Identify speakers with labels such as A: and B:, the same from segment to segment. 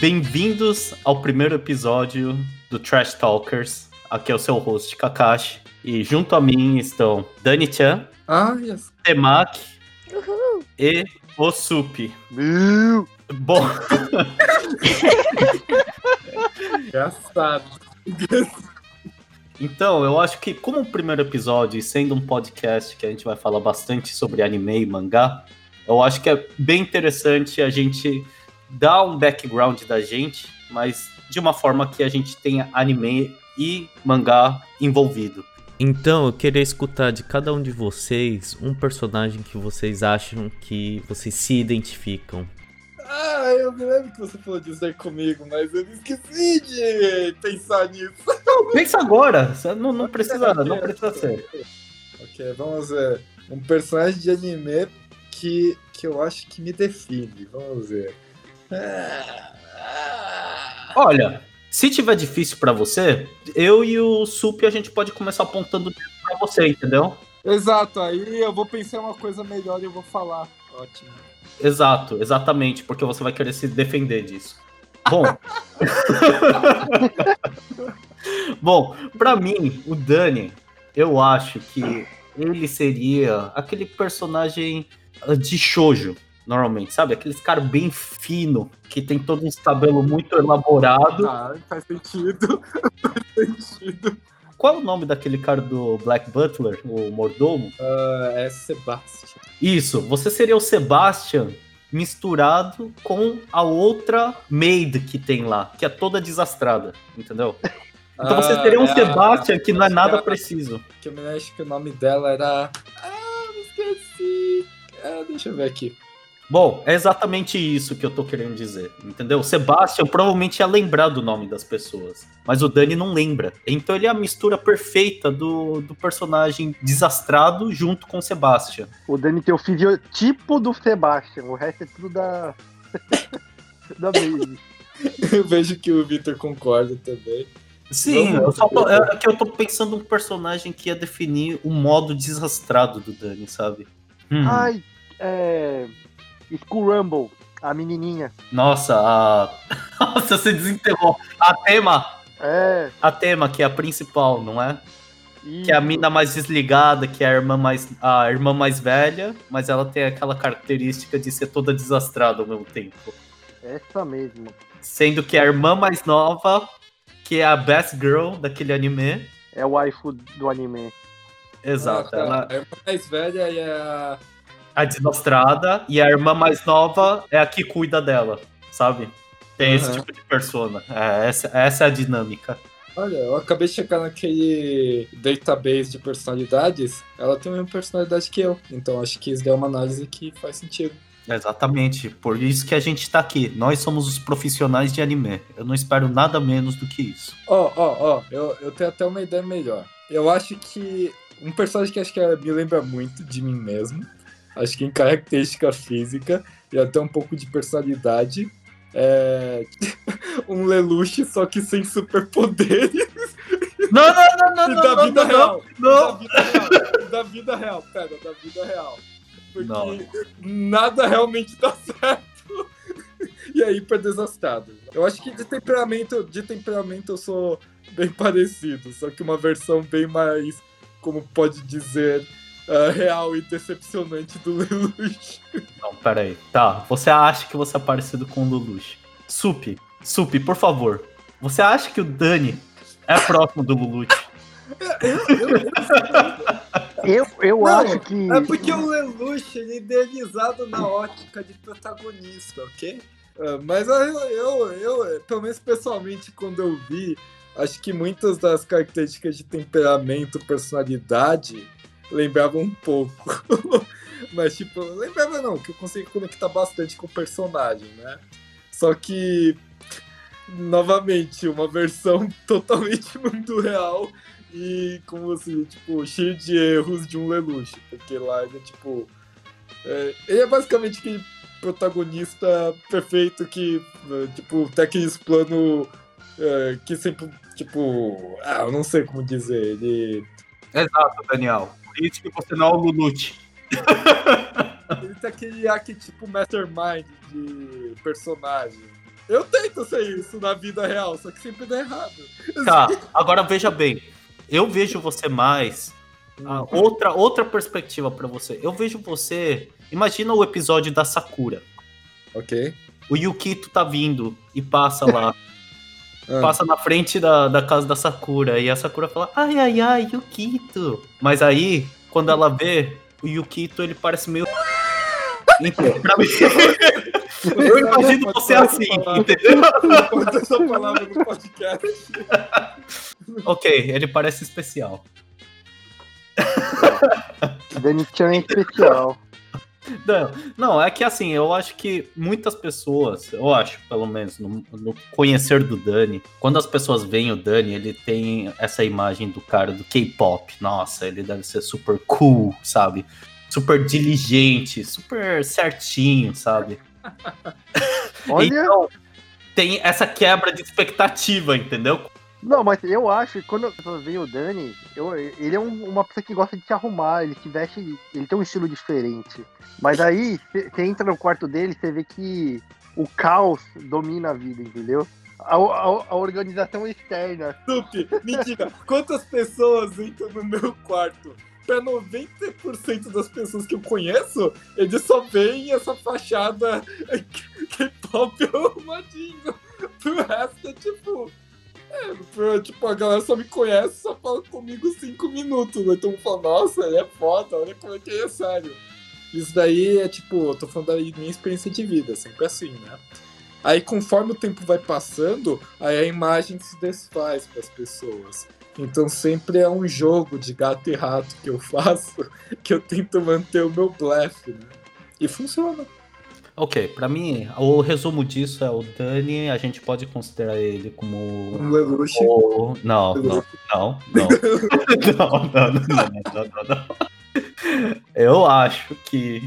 A: Bem-vindos ao primeiro episódio do Trash Talkers. Aqui é o seu host, Kakashi. E junto a mim estão Dani Chan,
B: Ah, yes.
A: Temak
C: Uhul.
A: e o Sup.
D: Meu!
A: Bom,
B: Engraçado.
A: então eu acho que como o primeiro episódio, e sendo um podcast que a gente vai falar bastante sobre anime e mangá, eu acho que é bem interessante a gente dar um background da gente, mas de uma forma que a gente tenha anime e mangá envolvido. Então, eu queria escutar de cada um de vocês um personagem que vocês acham que vocês se identificam.
B: Ah, eu me lembro que você falou disso aí comigo, mas eu esqueci de pensar nisso.
A: Pensa agora, você não, não precisa, não precisa ser.
B: Ok, vamos ver. Um personagem de anime que, que eu acho que me define. Vamos ver.
A: Olha, se tiver difícil pra você, eu e o Sup a gente pode começar apontando pra você, entendeu?
B: Exato, aí eu vou pensar uma coisa melhor e eu vou falar. Ótimo.
A: Exato, exatamente, porque você vai querer se defender disso. Bom. Bom, pra mim, o Dani, eu acho que ele seria aquele personagem ah, de shoujo, normalmente, sabe? Aqueles cara bem fino, que tem todo um cabelo muito elaborado.
B: Ah, faz sentido. faz sentido.
A: Qual é o nome daquele cara do Black Butler, o mordomo?
B: Ah, é Sebastian.
A: Isso, você seria o Sebastian misturado com a outra maid que tem lá, que é toda desastrada, entendeu? Então você
B: Ah,
A: seria um
B: é a-
A: Sebastian que não é nada
B: a-
A: preciso.
B: Que eu me acho que o nome dela era. Ah, me esqueci. Ah, deixa eu ver aqui.
A: Bom, é exatamente isso que eu tô querendo dizer, entendeu? O Sebastian provavelmente ia lembrar do nome das pessoas, mas o Dani não lembra. Então ele é a mistura perfeita do, do personagem desastrado junto com o Sebastian.
D: O Dani tem o fisiotipo do Sebastian, o resto é tudo da. da Baby.
B: Eu vejo que o Victor concorda também.
A: Sim, eu só tô, é que eu tô pensando um personagem que ia definir o modo desastrado do Dani, sabe? Hum,
D: Ai, é. Skull Rumble, a menininha.
A: Nossa, a... Nossa, você desenterrou. A tema,
D: É.
A: a tema que é a principal, não é? Que é a
D: isso.
A: mina mais desligada, que é a irmã mais, a irmã mais velha, mas ela tem aquela característica de ser toda desastrada ao mesmo tempo.
D: Essa mesmo.
A: Sendo que a irmã mais nova, que é a best girl daquele anime.
D: É o waifu do anime.
A: Exato,
B: Ah, tá.
A: ela
B: A irmã mais velha e a.
A: a desastrada e a irmã mais nova é a que cuida dela, sabe? Tem esse
B: Aham.
A: tipo de persona. É, essa, essa é a dinâmica.
B: Olha, eu acabei de checar naquele database de personalidades. Ela tem a mesma personalidade que eu. Então acho que isso é uma análise que faz sentido.
A: Exatamente, por isso que a gente tá aqui. Nós somos os profissionais de anime. Eu não espero nada menos do que isso.
B: Ó, ó, ó, eu tenho até uma ideia melhor. Eu acho que um personagem que acho que me lembra muito de mim mesmo. Acho que em característica física e até um pouco de personalidade. É. um Lelouch, só que sem superpoderes.
A: Não, não, não,
B: e
A: não,
B: da
A: não,
B: vida
A: não,
B: real.
A: não.
B: Da vida real. Da vida real, pera, da vida real. Porque
A: Não.
B: nada realmente dá certo. E é hiper desastrado. Eu acho que de temperamento, de temperamento eu sou bem parecido, só que uma versão bem mais, como pode dizer, ah, real e decepcionante do Lelouch.
A: Não, pera aí. Tá, você acha que você é parecido com o Lelouch. Sup, Sup, por favor. Você acha que o Dani é próximo do Lelouch?
D: Eu, eu
B: Não,
D: acho que.
B: É porque o Lelouch ele é idealizado na ótica de protagonista, ok? Ah, mas eu, eu, eu, pelo menos pessoalmente, quando eu vi, acho que muitas das características de temperamento, personalidade, lembravam um pouco. mas, tipo, lembrava não, que eu consigo conectar bastante com o personagem, né? Só que, novamente, uma versão totalmente mundo real e como assim, tipo, cheio de erros de um Lelouch, porque lá ele tipo. é, ele é basicamente aquele protagonista perfeito que, é, tipo, tem aqueles plano é, que sempre, tipo. Ah, eu não sei como dizer, ele.
A: Exato, Daniel. Por isso que você não é o Lelouch.
B: Ele tem aquele arquetipo mastermind de personagem. Eu tento ser isso na vida real, só que sempre dá errado.
A: Tá, agora veja bem. Eu vejo você mais. ah, outra, outra perspectiva pra você. Eu vejo você. Imagina o episódio da Sakura.
B: Ok.
A: O Yukito tá vindo e passa lá.
B: Ah.
A: Passa na frente da, da casa da Sakura. E a Sakura fala: Ai, ai, ai, Yukito. Mas aí, quando ela vê, o Yukito ele parece meio. Então, pra mim, eu imagino você assim, entendeu?
B: Pode essa palavra no podcast.
A: Ok, ele parece especial.
D: Danny Chan é especial.
A: Não, não, é que assim, eu acho que muitas pessoas, eu acho, pelo menos, no, no conhecer do Dani, quando as pessoas veem o Dani, ele tem essa imagem do cara do K-pop. Nossa, ele deve ser super cool, sabe? Super diligente, super certinho, sabe?
D: Olha,
A: Então, tem essa quebra de expectativa, entendeu?
D: Não, mas eu acho que quando vê o Dani, eu- ele é um- uma pessoa que gosta de se arrumar, ele se veste, ele tem um estilo diferente. Mas aí, você entra no quarto dele, você vê que o caos domina a vida, entendeu? A, a- a organização externa.
B: Tupi, me diga, quantas pessoas entram no meu quarto? Pra 90% das pessoas que eu conheço, eles só veem essa fachada K-pop arrumadinho. Pro resto é tipo. É, tipo, a galera só me conhece, só fala comigo cinco minutos. né? Então fala, nossa, ele é foda, olha como é que ele é sério. Isso daí é tipo, eu tô falando da minha experiência de vida, sempre assim, né? Aí conforme o tempo vai passando, aí a imagem se desfaz para as pessoas. Então sempre é um jogo de gato e rato que eu faço, que eu tento manter o meu blefe, né? E funciona.
A: Ok, pra mim, o resumo disso é o Dani, a gente pode considerar ele como
B: Um Lelouch.
A: o... Não, não, não, não. não, não, não, não, não, não. Eu acho que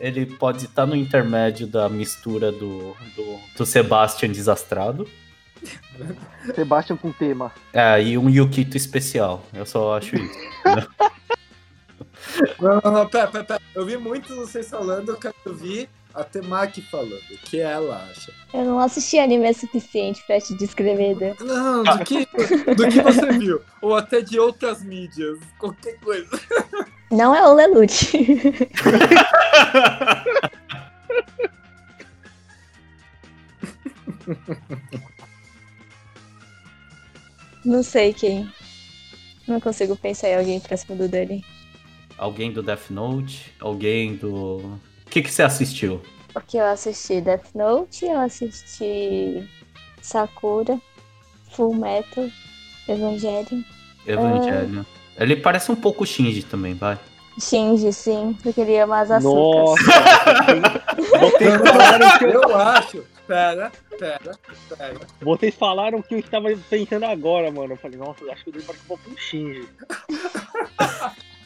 A: ele pode estar no intermédio da mistura do, do, do Sebastian desastrado
D: Sebastian com tema.
A: é, e um Yukito especial. Eu só acho isso.
B: Não, não, não, pera, pera, pera. Eu vi muitos vocês falando, eu quero ouvir a Temaki falando, o que ela acha.
C: Eu não assisti anime suficiente pra te descrever. Dan.
B: Não, do que, do que você viu. Ou até de outras mídias, qualquer coisa.
C: Não é o Lelouch. não sei quem. Não consigo pensar em alguém próximo do Dani.
A: Alguém do Death Note? Alguém do. O que, que você assistiu?
C: Porque eu assisti Death Note, eu assisti Sakura, Full Metal, Evangelion,
A: Evangelho. Ele parece um pouco Shinji também, vai.
C: Shinji, sim, porque ele ama as açúcares.
D: Nossa, vocês, vocês falaram que eu,
B: Eu acho. Pera, pera, pera.
D: vocês falaram que eu estava pensando agora, mano. Eu falei, nossa, eu acho que eu dei para um pouco Shinji.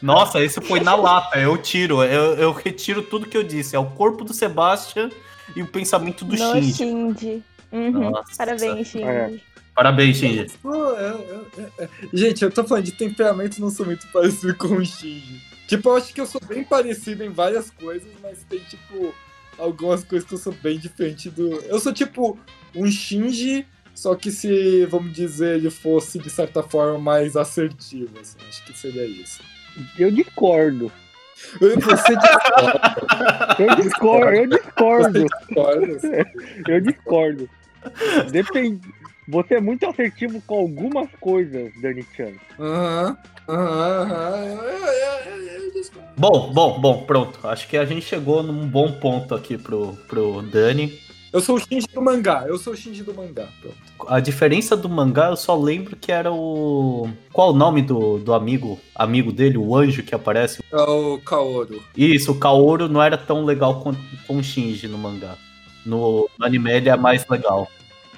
A: Nossa, esse foi na lata, eu tiro, eu, eu retiro tudo que eu disse. É o corpo do Sebastian e o pensamento do
C: no
A: Shinji.
C: Shinji. Uhum. Parabéns, Shinji.
D: É.
A: Parabéns, Shinji.
B: Pô, eu- eu- eu- eu- Gente, eu tô falando de temperamento, não sou muito parecido com o Shinji. Tipo, eu acho que eu sou bem parecido em várias coisas, mas tem, tipo, algumas coisas que eu sou bem diferente do. Eu sou, tipo, um Shinji, só que se, vamos dizer, ele fosse, de certa forma, mais assertivo, assim. Acho que seria isso.
D: Eu discordo.
B: Você discorda,
D: Eu discordo, eu discordo.
B: discorda.
D: Eu discordo. Depende. Você é muito assertivo com algumas coisas, Dani Chan.
B: Aham, aham.
A: Bom, bom, bom, pronto. Acho que a gente chegou num bom ponto aqui pro, pro Dani.
B: Eu sou o Shinji do mangá, eu sou o Shinji do mangá. Pronto.
A: A diferença do mangá, eu só lembro que era o. Qual o nome do, do amigo? Amigo dele, o anjo que aparece?
B: É o Kaoru.
A: Isso, o Kaoru não era tão legal quanto com o Shinji no mangá. No, no anime ele é mais legal.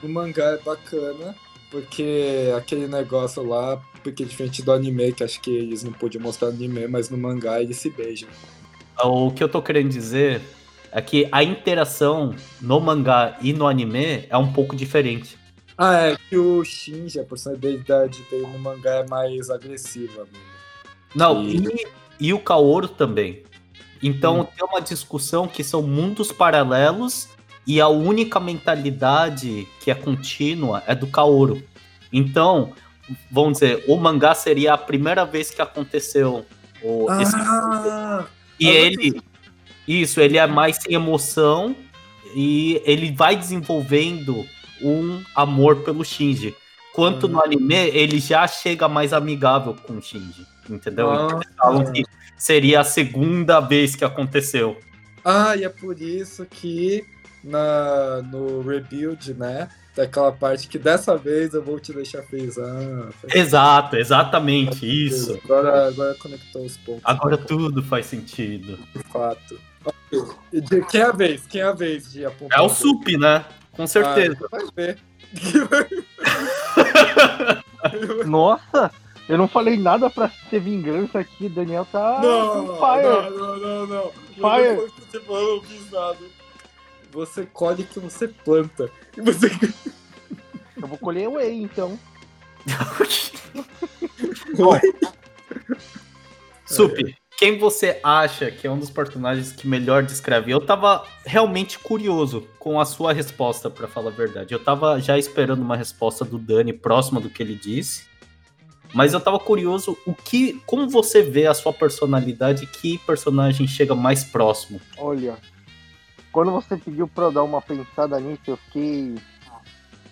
B: O mangá é bacana, porque aquele negócio lá, porque diferente do anime, que acho que eles não podiam mostrar anime, mas no mangá eles se beijam.
A: O que eu tô querendo dizer é que a interação no mangá e no anime é um pouco diferente.
B: Ah, é que o Shinji, a personalidade dele no mangá é mais agressiva.
A: Não,
B: E-
A: e, e o Kaoru também. Então
B: Hum.
A: tem uma discussão que são mundos paralelos e a única mentalidade que é contínua é do Kaoru. Então, vamos dizer, o mangá seria a primeira vez que aconteceu o, esse
B: Ah,
A: e
B: mas
A: ele. Isso, ele é mais sem emoção e ele vai desenvolvendo um amor pelo Shinji. Quanto
B: Hum.
A: no anime, ele já chega mais amigável com o Shinji. Entendeu?
B: Ah.
A: Então, falam que seria a segunda vez que aconteceu.
B: Ah, e é por isso que na, no Rebuild, né? Tem aquela parte que dessa vez eu vou te deixar feliz. Ah,
A: Exato, exatamente isso.
B: Agora, agora conectou os pontos.
A: Agora tudo faz sentido.
B: De fato. De- Quem é a vez? Quem é a vez de apontar?
A: É o? Sup, né? Com certeza.
B: Ah, vai ver.
D: Nossa, eu não falei nada pra ter vingança aqui. Daniel tá
B: Não,
D: fire.
B: não, não, não, não.
D: Fire.
B: Você falou, eu não fiz nada. Você colhe que você planta. E você.
D: Eu vou colher o Whey, então.
A: Sup, quem você acha que é um dos personagens que melhor descreve? Eu tava realmente curioso com a sua resposta, pra falar a verdade. Eu tava já esperando uma resposta do Dani próxima do que ele disse. Mas eu tava curioso o que, como você vê a sua personalidade, que personagem chega mais próximo?
D: Olha, quando você pediu pra eu dar uma pensada nisso, eu fiquei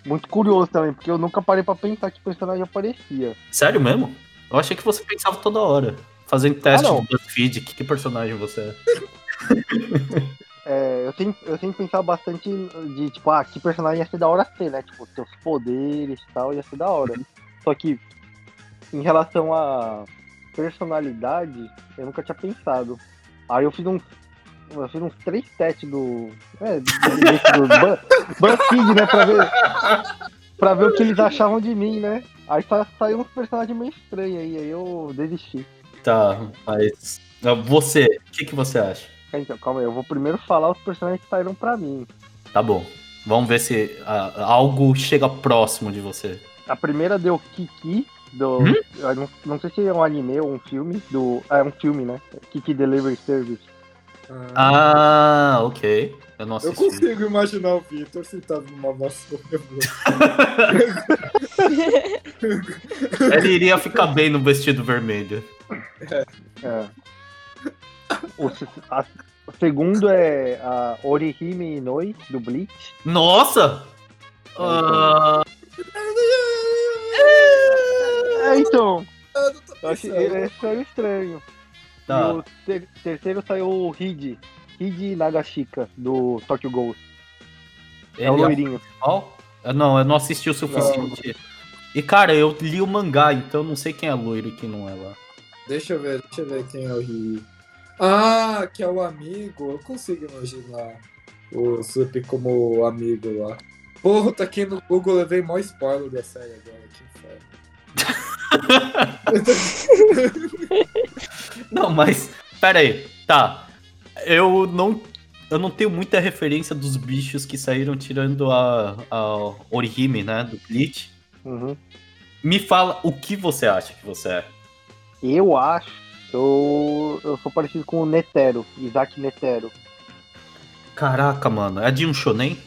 D: muito curioso também, porque eu nunca parei pra pensar que personagem aparecia.
A: Sério mesmo? Eu achei que você pensava toda hora, fazendo teste
D: Ah,
A: de BuzzFeed, que, que personagem você é?
D: É, eu tenho, eu tenho que pensar bastante de, tipo, ah, que personagem ia ser da hora ter, né? Tipo, seus poderes e tal, ia ser da hora. Só que, em relação a personalidade, eu nunca tinha pensado. Aí eu fiz uns, eu fiz uns três testes do, é, do, do BuzzFeed, né, pra ver, pra ver o que eles achavam de mim, né? Aí sa- saiu uns personagens meio estranhos aí, aí eu desisti.
A: Tá, mas. ah, Você, o que, que você acha?
D: Então, calma aí, eu vou primeiro falar os personagens que saíram pra mim.
A: Tá bom. Vamos ver se ah, algo chega próximo de você.
D: A primeira deu Kiki, do.
A: Hum?
D: eu Não, não sei se é um anime ou um filme. Do, é um filme, né? Kiki Delivery Service.
A: Ah, ok. Eu não
B: Eu consigo imaginar o Victor sentado numa vassoura.
A: Ele iria ficar bem no vestido vermelho.
D: É. O, a- o segundo é a Orihime Inoi, do Bleach.
A: Nossa! Ah,
D: É, então.
B: Ah, não tô
D: Eu achei, esse saiu estranho. E
A: tá.
D: o ter- terceiro saiu o Hide. Hide Nagashika, do Tokyo Ghoul.
A: Ele
D: É o loirinho.
A: Ah, Não, eu não assisti o suficiente. E, cara, eu li o mangá, então eu não sei quem é loiro e quem não é lá.
B: Deixa eu ver, deixa eu ver quem é o Ri. Ah, que é o amigo. Eu consigo imaginar o Sup como amigo lá. Porra, tá aqui no Google, eu levei mó spoiler da série agora. Que inferno.
A: Não, mas. Pera aí. Tá. Eu não. Eu não tenho muita referência dos bichos que saíram tirando a, a Orihime, né? Do Bleach.
D: Uhum.
A: Me fala o que você acha que você é.
D: Eu acho que eu, eu sou parecido com o Netero, Isaac Netero.
A: Caraca, mano. É de um shonen?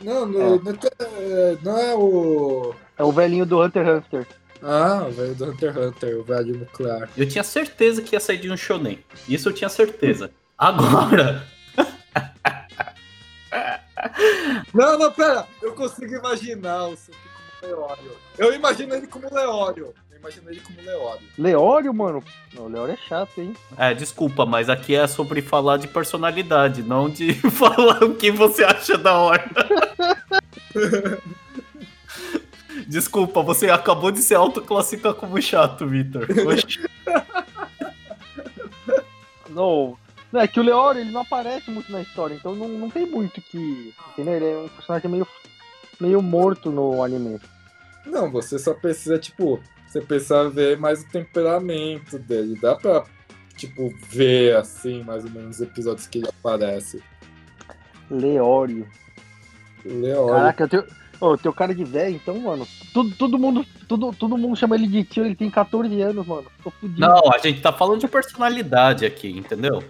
B: Não, no, não é- não é o.
D: É o velhinho do Hunter x Hunter.
B: Ah, o velho do Hunter x Hunter, o velho nuclear.
A: Eu tinha certeza que ia sair de um shonen. Isso eu tinha certeza. Agora.
B: Não, não, pera. Eu consigo imaginar o Sup como Leório. Eu imagino ele como Leório. Imagino ele como Leório.
D: Leório, mano. Não, o Leório é chato, hein?
A: É, desculpa, mas aqui é sobre falar de personalidade, não de falar o que você acha da hora. Desculpa, você acabou de se autoclassificar como chato, Vitor.
D: Não, não, é que o Leório ele não aparece muito na história, então não, não tem muito que. Entendeu? Ele é um personagem meio, meio morto no anime.
B: Não, você só precisa, tipo, você precisa ver mais o temperamento dele. Dá pra, tipo, ver, assim, mais ou menos os episódios que ele aparece.
D: Leório.
B: Leório.
D: Caraca, eu tenho. Ô, teu cara de velho, então, mano. Todo, todo, mundo, todo, todo mundo chama ele de tio, ele tem 14 anos, mano. Tô fudido.
A: Não, a gente tá falando de personalidade aqui, entendeu?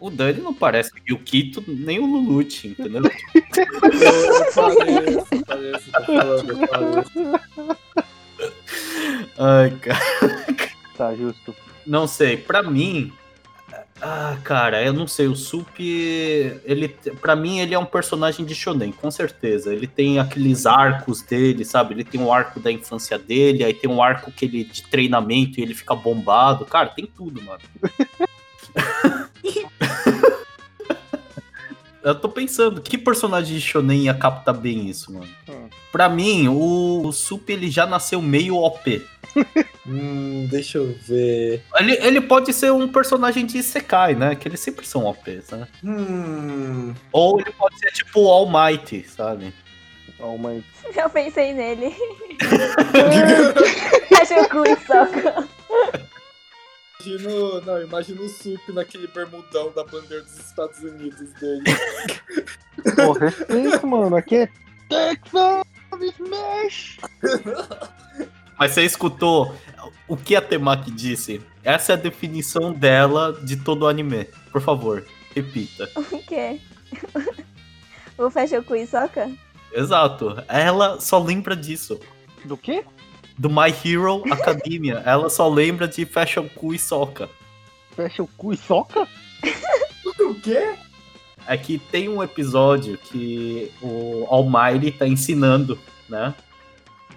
A: O Dani não parece o Kito nem o Lulute, entendeu?
B: Eu pareço, pareço, tô falando, eu pareço.
A: Ai, cara.
D: Tá, justo.
A: Não sei, pra mim. Ah, cara, eu não sei. O Sup, ele, para mim, ele é um personagem de shonen, com certeza. Ele tem aqueles arcos dele, sabe? Ele tem o arco da infância dele, aí tem um arco que ele de treinamento e ele fica bombado. Cara, tem tudo, mano. Eu tô pensando, que personagem de shonen ia captar bem isso, mano?
D: Hum.
A: Pra mim, o, o Sup ele já nasceu meio OP.
B: Hum, deixa eu ver.
A: Ele, ele pode ser um personagem de Isekai, né? Que eles sempre são OPs, né?
B: Hum.
A: Ou ele pode ser tipo o All Might, sabe?
D: Ó, uma...
C: Eu pensei nele. Acho o cu soca.
B: Imagino, não, imagino o Sup naquele bermudão da bandeira dos Estados Unidos dele.
D: Pô, respeito, mano. Aqui é Texas Smash!
A: Mas você escutou o que a Temaki disse? Essa é a definição dela de todo o anime. Por favor, repita.
C: O quê? O fecha o?
A: Exato. Ela só lembra disso.
D: Do quê?
A: Do My Hero Academia. Ela só lembra de Fashion Ku e Soca.
D: Fecha o cu e soca?
B: o quê?
A: É que tem um episódio que o Almighty tá ensinando, né?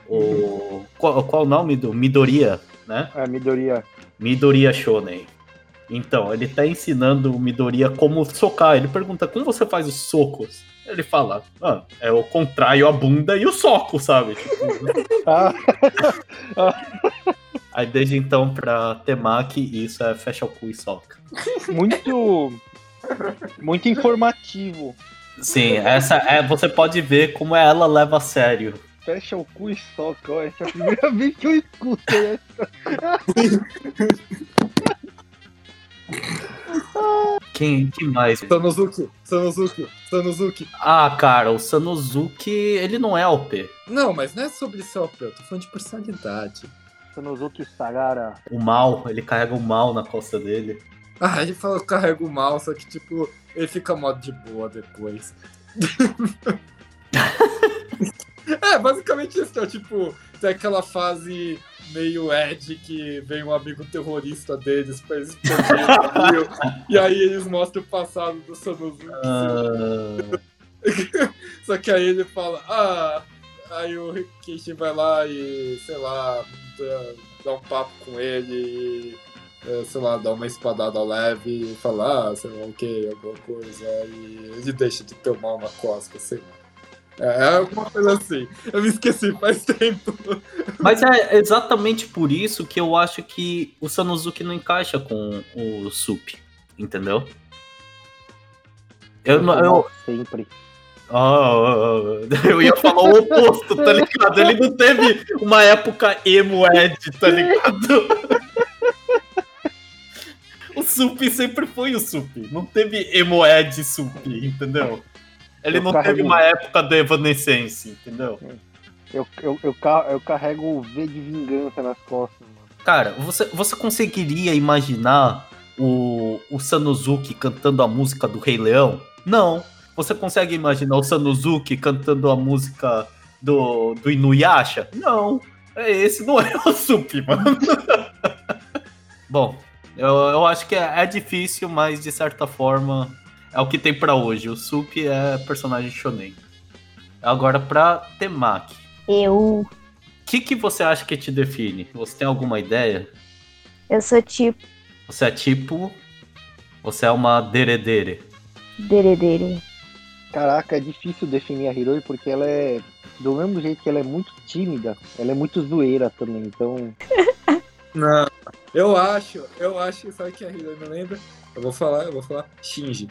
A: O. Qual, qual o nome do Midoriya, né?
D: É, Midoriya.
A: Midoriya Shonen. Então, ele tá ensinando o Midoriya como socar. Ele pergunta como você faz os socos. Ele fala, ah, é eu contraio a bunda e o soco, sabe? Tipo,
D: Ah,
A: Aí desde então pra Temaki, isso é fecha o cu e soca.
D: muito. Muito informativo.
A: Sim, essa é. Você pode ver como ela leva a sério.
D: Fecha o cu e soca. Ó, essa é a primeira vez que eu escuto essa.
A: Quem, quem mais?
B: Sanosuke, Sanosuke, Sanosuke.
A: Ah, cara, o Sanosuke, ele não é OP.
B: Não, mas não é sobre ser OP, eu tô falando de personalidade.
D: Sanosuke Sagara.
A: O mal, ele carrega o mal na costa dele.
B: Ah, ele fala que carrega o mal, só que tipo, ele fica modo de boa depois. é, basicamente isso, é tipo, tem aquela fase meio Ed que vem um amigo terrorista deles pra eles explodir o navio, e aí eles mostram o passado do Sanosuke.
A: Ah,
B: Só que aí ele fala, ah, aí o Rikishi vai lá e, sei lá, dá, um papo com ele e, é, sei lá, dá uma espadada leve e fala, ah, sei lá o que, alguma coisa, e ele deixa de mal na costa, sei lá. É, é alguma coisa assim. Eu me esqueci faz tempo.
A: mas é exatamente por isso que eu acho que o Sanosuke não encaixa com o Sup, entendeu? Eu, não- eu,
D: Sempre.
A: Ah, eu ia falar o oposto, tá ligado? Ele não teve uma época emo Ed, tá ligado? O Sup sempre foi o Sup. Não teve emo Ed Sup, entendeu? Ele
D: Eu
A: não
D: carrego-
A: teve uma época do Evanescence, entendeu?
D: Eu, eu, eu, ca- eu carrego o V de vingança nas costas, mano.
A: Cara, você, você conseguiria imaginar o, o Sanosuke cantando a música do Rei Leão? Não. Você consegue imaginar o Sanosuke cantando a música do, do Inuyasha? Não. É esse não é o Sup, mano. Bom, eu, eu acho que é, é difícil, mas de certa forma é o que tem pra hoje. O Sup é personagem shonen. Agora pra Temaki.
C: Eu.
A: O que, que você acha que te define? Você tem alguma ideia?
C: Eu sou tipo
A: Você é tipo. Você é uma deredere.
C: deredere.
D: Caraca, é difícil definir a Hiroi porque ela é. Do mesmo jeito que ela é muito tímida, ela é muito zoeira também. Então.
B: Não. Eu acho, eu acho, sabe que a Hiro me lembra? Eu vou falar, eu vou falar Shinji.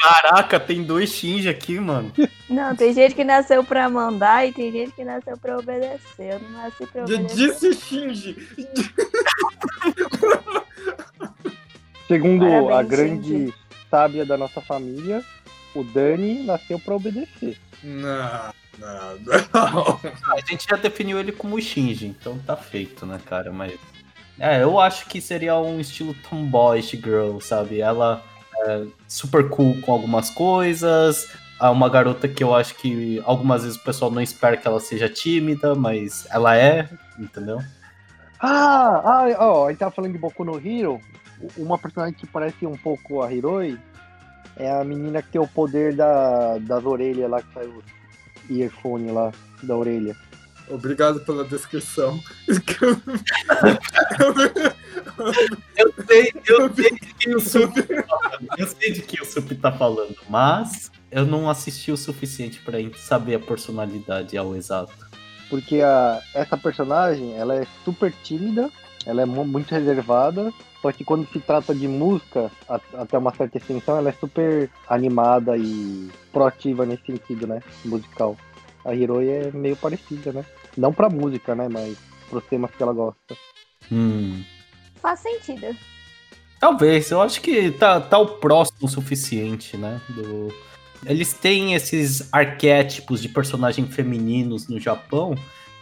A: Caraca, tem dois Shinji aqui, mano.
C: Não, tem gente que nasceu pra mandar e tem gente que nasceu pra obedecer. Eu não nasci pra obedecer.
B: disse Shinji!
D: Segundo
C: Parabéns,
D: a grande
C: gente.
D: sábia da nossa família, o Dani nasceu pra obedecer.
B: Não, não, não.
A: A gente já definiu ele como Shinji, então tá feito, né, cara? Mas. É, eu acho que seria um estilo tomboyish girl, sabe? Ela é super cool com algumas coisas. É uma garota que eu acho que algumas vezes o pessoal não espera que ela seja tímida, mas ela é, entendeu?
D: Ah, ah, ó, a gente tava falando de Boku no Hero. Uma personagem que parece um pouco a Hiroi é a menina que tem o poder da, das orelhas lá, que sai o earphone lá da orelha.
B: Obrigado pela descrição.
A: Eu sei, eu sei de quem o Sup tá falando. Eu sei de quem o Sup tá falando, mas eu não assisti o suficiente pra saber a personalidade ao exato.
D: Porque a, essa personagem, ela é super tímida, ela é mu- muito reservada, só que quando se trata de música, até uma certa extensão, ela é super animada e proativa nesse sentido, né? Musical. A Hiroi é meio parecida, né? Não pra música, né? Mas pros temas que ela gosta.
A: Hum.
C: Faz sentido.
A: Talvez, eu acho que tá, tá o próximo o suficiente, né? Do... Eles têm esses arquétipos de personagens femininos no Japão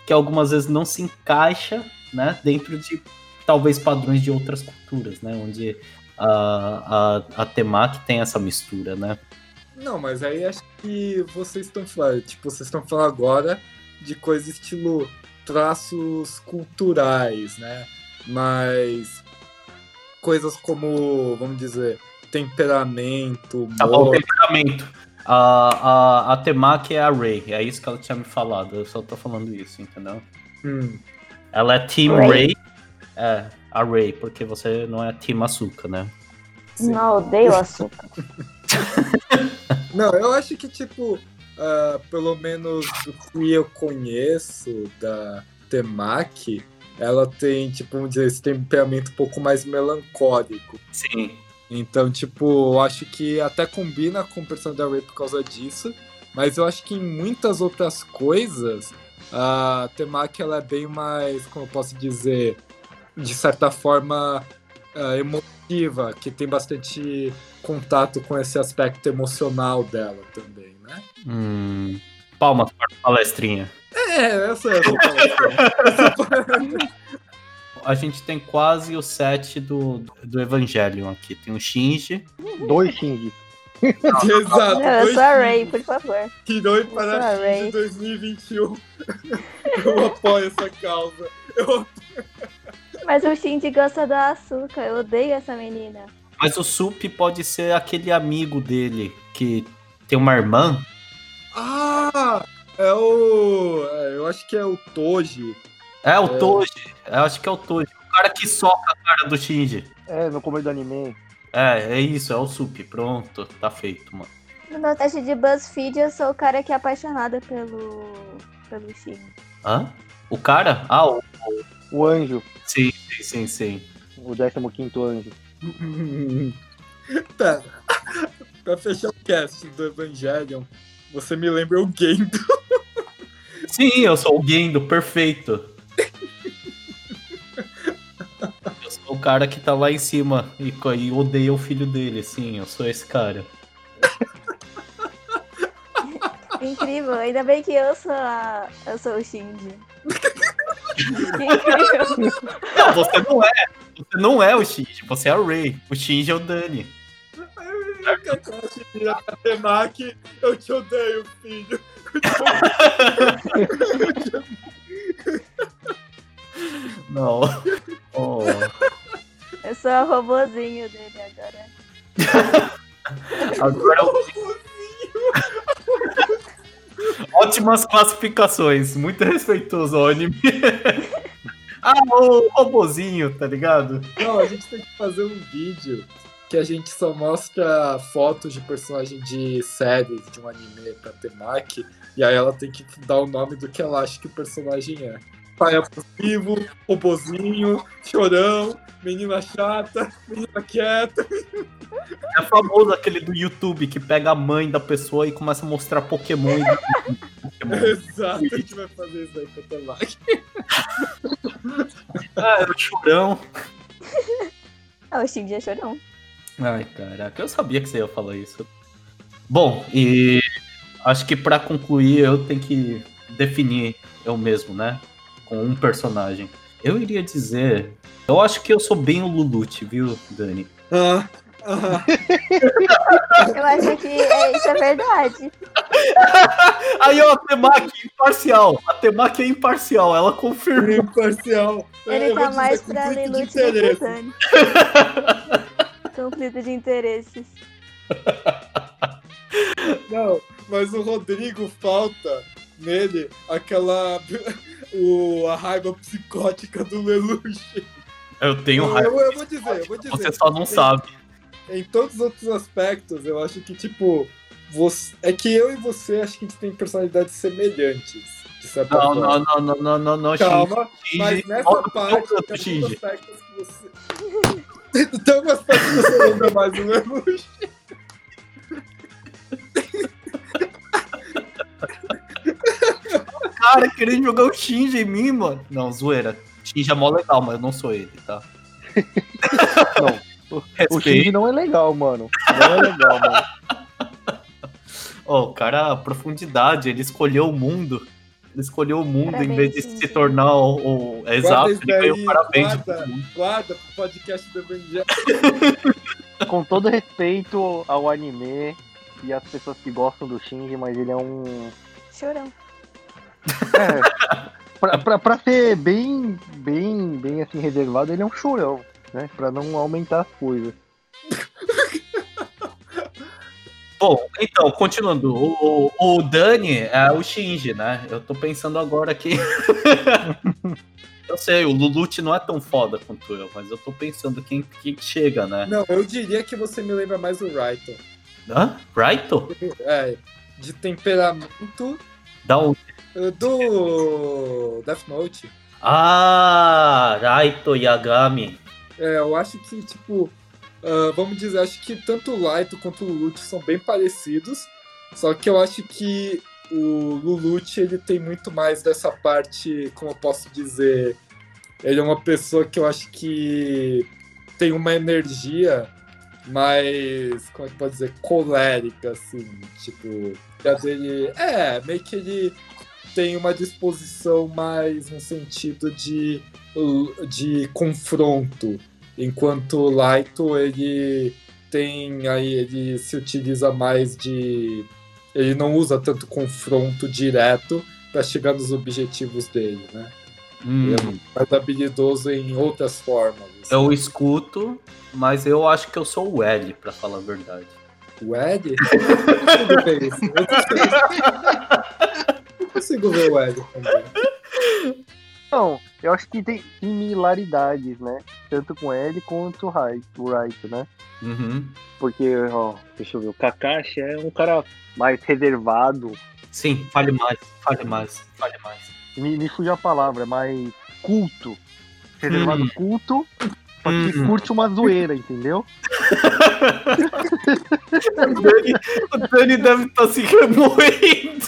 A: que algumas vezes não se encaixa, né? Dentro de talvez padrões de outras culturas, né? Onde a, a, a Temaki tem essa mistura, né?
B: Não, mas aí acho que vocês estão falando, tipo, vocês estão falando agora de coisa estilo traços culturais, né? Mas coisas como, vamos dizer, temperamento,
A: Tá bom, temperamento. A, a, a Temaki é a Ray, é isso que ela tinha me falado, eu só tô falando isso, entendeu?
B: Hum,
A: Ela é Team
C: Ray?
A: Ray. É, a Ray, porque você não é Team Açúcar, né?
B: sim.
C: Não, odeio açúcar.
B: Não, eu acho que, tipo, ah, pelo menos do que eu conheço da Temaki, ela tem, tipo, vamos dizer, esse temperamento um pouco mais melancólico.
A: Sim.
B: Então, tipo, eu acho que até combina com o personagem da Ray por causa disso. Mas eu acho que em muitas outras coisas, a Temaki ela é bem mais, como eu posso dizer, de certa forma ah, que tem bastante contato com esse aspecto emocional dela também, né?
A: Hum, palmas para a palestrinha.
B: É, essa é a sua palestra.
A: A gente tem quase o set do, do Evangelion aqui. Tem o Shinji.
D: Dois Shinji.
B: Exato.
C: Não, eu
B: dois
C: sou a Ray, por favor.
B: Hiroi
C: sou
B: para
C: a
B: Shinji
C: Ray.
B: 2021. Eu apoio essa causa. Eu
C: Mas o Shinji gosta do açúcar, eu odeio essa menina.
A: Mas o Sup pode ser aquele amigo dele que tem uma irmã.
B: Ah! É o. é, eu acho que é o Toji.
A: É, o
B: É.
A: Toji. Eu acho que é o Toji. O cara que soca a cara do Shinji.
D: É, no começo do anime.
A: É, é isso, é o Sup. Pronto, tá feito, mano.
C: No meu teste de BuzzFeed, eu sou o cara que é apaixonado pelo, pelo Shinji.
A: Hã? O cara? Ah, o...
D: O anjo.
A: sim, sim, sim, sim.
D: O 15 anjo.
B: Pera. Pra fechar o cast do Evangelion, você me lembra o Gendo.
A: Sim, eu sou o Gendo, perfeito. Eu sou o cara que tá lá em cima e, e odeia o filho dele, sim, eu sou esse cara.
C: Incrível, ainda bem que eu sou a, eu sou o Shinji. Incrível.
A: Não, você não é. Você não é o Shinji, você é a Ray. O Shinji é o Dani.
B: Kakashi vira pra Temaki, eu te odeio, filho.
A: Não. Oh.
C: Eu sou o robozinho dele agora.
A: Agora eu... Ótimas classificações, muito respeitoso ao anime. ah, o robozinho, tá ligado?
B: Não, a gente tem que fazer um vídeo que a gente só mostra fotos de personagem de séries, de um anime pra Temaki, e aí ela tem que dar o nome do que ela acha que o personagem é. Pai abusivo, robozinho, chorão, menina chata, menina quieta.
A: É famoso aquele do YouTube que pega a mãe da pessoa e começa a mostrar Pokémon. e- Pokémon.
B: Exato, a gente vai fazer isso aí pra Temaki.
A: Ah, era o chorão.
C: Ah, o Shinji é chorão.
A: Ai, caraca, eu sabia que você ia falar isso. Bom, e acho que pra concluir eu tenho que definir eu mesmo, né? Com um personagem. Eu iria dizer. Eu acho que eu sou bem o Lulute, viu, Dani?
B: Ah, ah,
C: Eu acho que é, isso é verdade.
A: Aí, ó, a Temaki imparcial. A Temaki é imparcial, ela confirmou.
B: imparcial.
C: Ele
B: Eu vou
C: tá mais pra Leilute do que. Dani. Conflito de interesses.
B: Não, mas o Rodrigo falta nele aquela. O, a raiva psicótica do Lelouch.
A: Eu tenho
B: Eu,
A: raiva.
B: eu vou dizer, eu vou dizer.
A: Você só não
B: Em-
A: sabe.
B: Em todos os outros aspectos, eu acho que, tipo, você, é que eu e você acho que a gente tem personalidades semelhantes.
A: Não, não, não, não, não, não, não,
B: Calma,
A: Shinji.
B: mas nessa
A: Volta
B: parte, tem
A: Shinji.
B: alguns aspectos que você. Tem alguns aspectos que você lembra mais do Lelouch.
A: Cara, querendo jogar o Shinji em mim, mano. Não, zoeira. Shinji é mó legal, mas eu não sou ele, tá?
D: O
A: Respeito.
D: Shinji não é legal, mano. Não é legal, mano.
A: Ó, o cara, a profundidade, ele escolheu o mundo. Ele escolheu o mundo em
C: Parabéns,
A: vez de se tornar o. o- é Exato, ele ganhou parabéns.
B: guarda. Guarda pro podcast do Evangelho.
D: Com todo respeito ao anime e às pessoas que gostam do Shinji, mas ele é um.
C: Chorão.
D: É, pra, pra, pra ser bem, bem, bem assim reservado, ele é um chorão, né? Pra não aumentar as coisas.
A: Bom, então, continuando. O, o, o Dani é o Shinji, né? Eu tô pensando agora aqui. eu sei, o Lulute não é tão foda quanto eu, mas eu tô pensando quem, quem chega, né?
B: Não, eu diria que você me lembra mais do Raito.
A: Hã? Raito?
B: É, de temperamento
A: Dá um.
B: Do Death Note.
A: Ah, Raito Yagami.
B: É, eu acho que, tipo, ah, vamos dizer, acho que tanto o Laito quanto o Lulute são bem parecidos. Só que eu acho que o Lulute, ele tem muito mais dessa parte, como eu posso dizer, ele é uma pessoa que eu acho que tem uma energia mais, como é que pode dizer, colérica, assim, tipo, a dele, é, meio que ele tem uma disposição mais no sentido de, de confronto, enquanto o Laito, ele tem aí, ele se utiliza mais de, ele não usa tanto confronto direto para chegar nos objetivos dele, né?
A: Hum,
B: Ele é mais habilidoso em outras formas. assim.
A: eu escuto, mas eu acho que eu sou o L, pra falar a verdade.
B: O Ed? Eu isso. Eu consigo ver o Ed também.
D: Não, eu acho que tem similaridades, né? Tanto com ele quanto o Raito, o Raito, né?
A: Uhum.
D: Porque, ó, deixa eu ver, o Kakashi é um cara mais reservado,
A: Sim, fale mais, fale mais, fale mais.
D: me, me fugiu a palavra, mais culto. Reservado
A: Hum.
D: culto, só que
A: Hum.
D: curte uma zoeira, entendeu?
A: O Dani, o Dani deve estar se remoendo.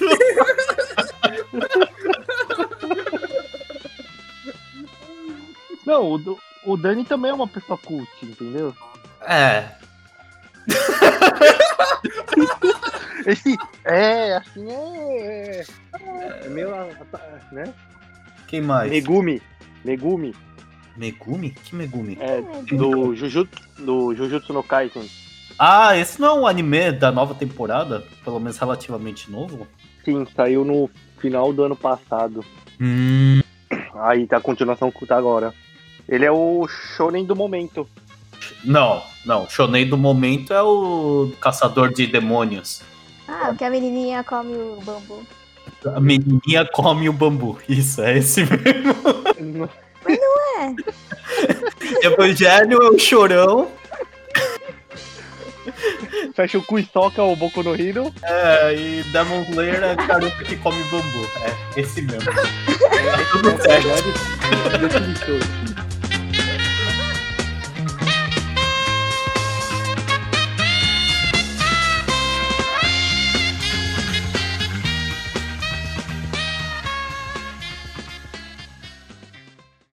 D: Não, o, o Dani também é uma pessoa cult, entendeu?
A: É,
D: Esse. É, assim é. É meio. né?
A: quem mais?
D: Megumi. Megumi.
A: Megumi? Que Megumi?
D: É, do Jujutsu, do Jujutsu no Kaisen.
A: Ah, esse não é um anime da nova temporada? Pelo menos relativamente novo?
D: Sim, saiu no final do ano passado.
A: Hum,
D: Aí tá a continuação que tá agora. Ele é o shonen do momento.
A: não, não. Shonen do momento é o caçador de demônios.
C: Ah, porque a menininha come o bambu.
A: A menininha come o bambu. Isso, é esse mesmo.
C: É,
A: Evangelho é o chorão.
D: Fecha o cu e soca o Boku no Hero.
A: É, e Demon Slayer é a garota que come bambu. É, esse mesmo. Tá tudo certo.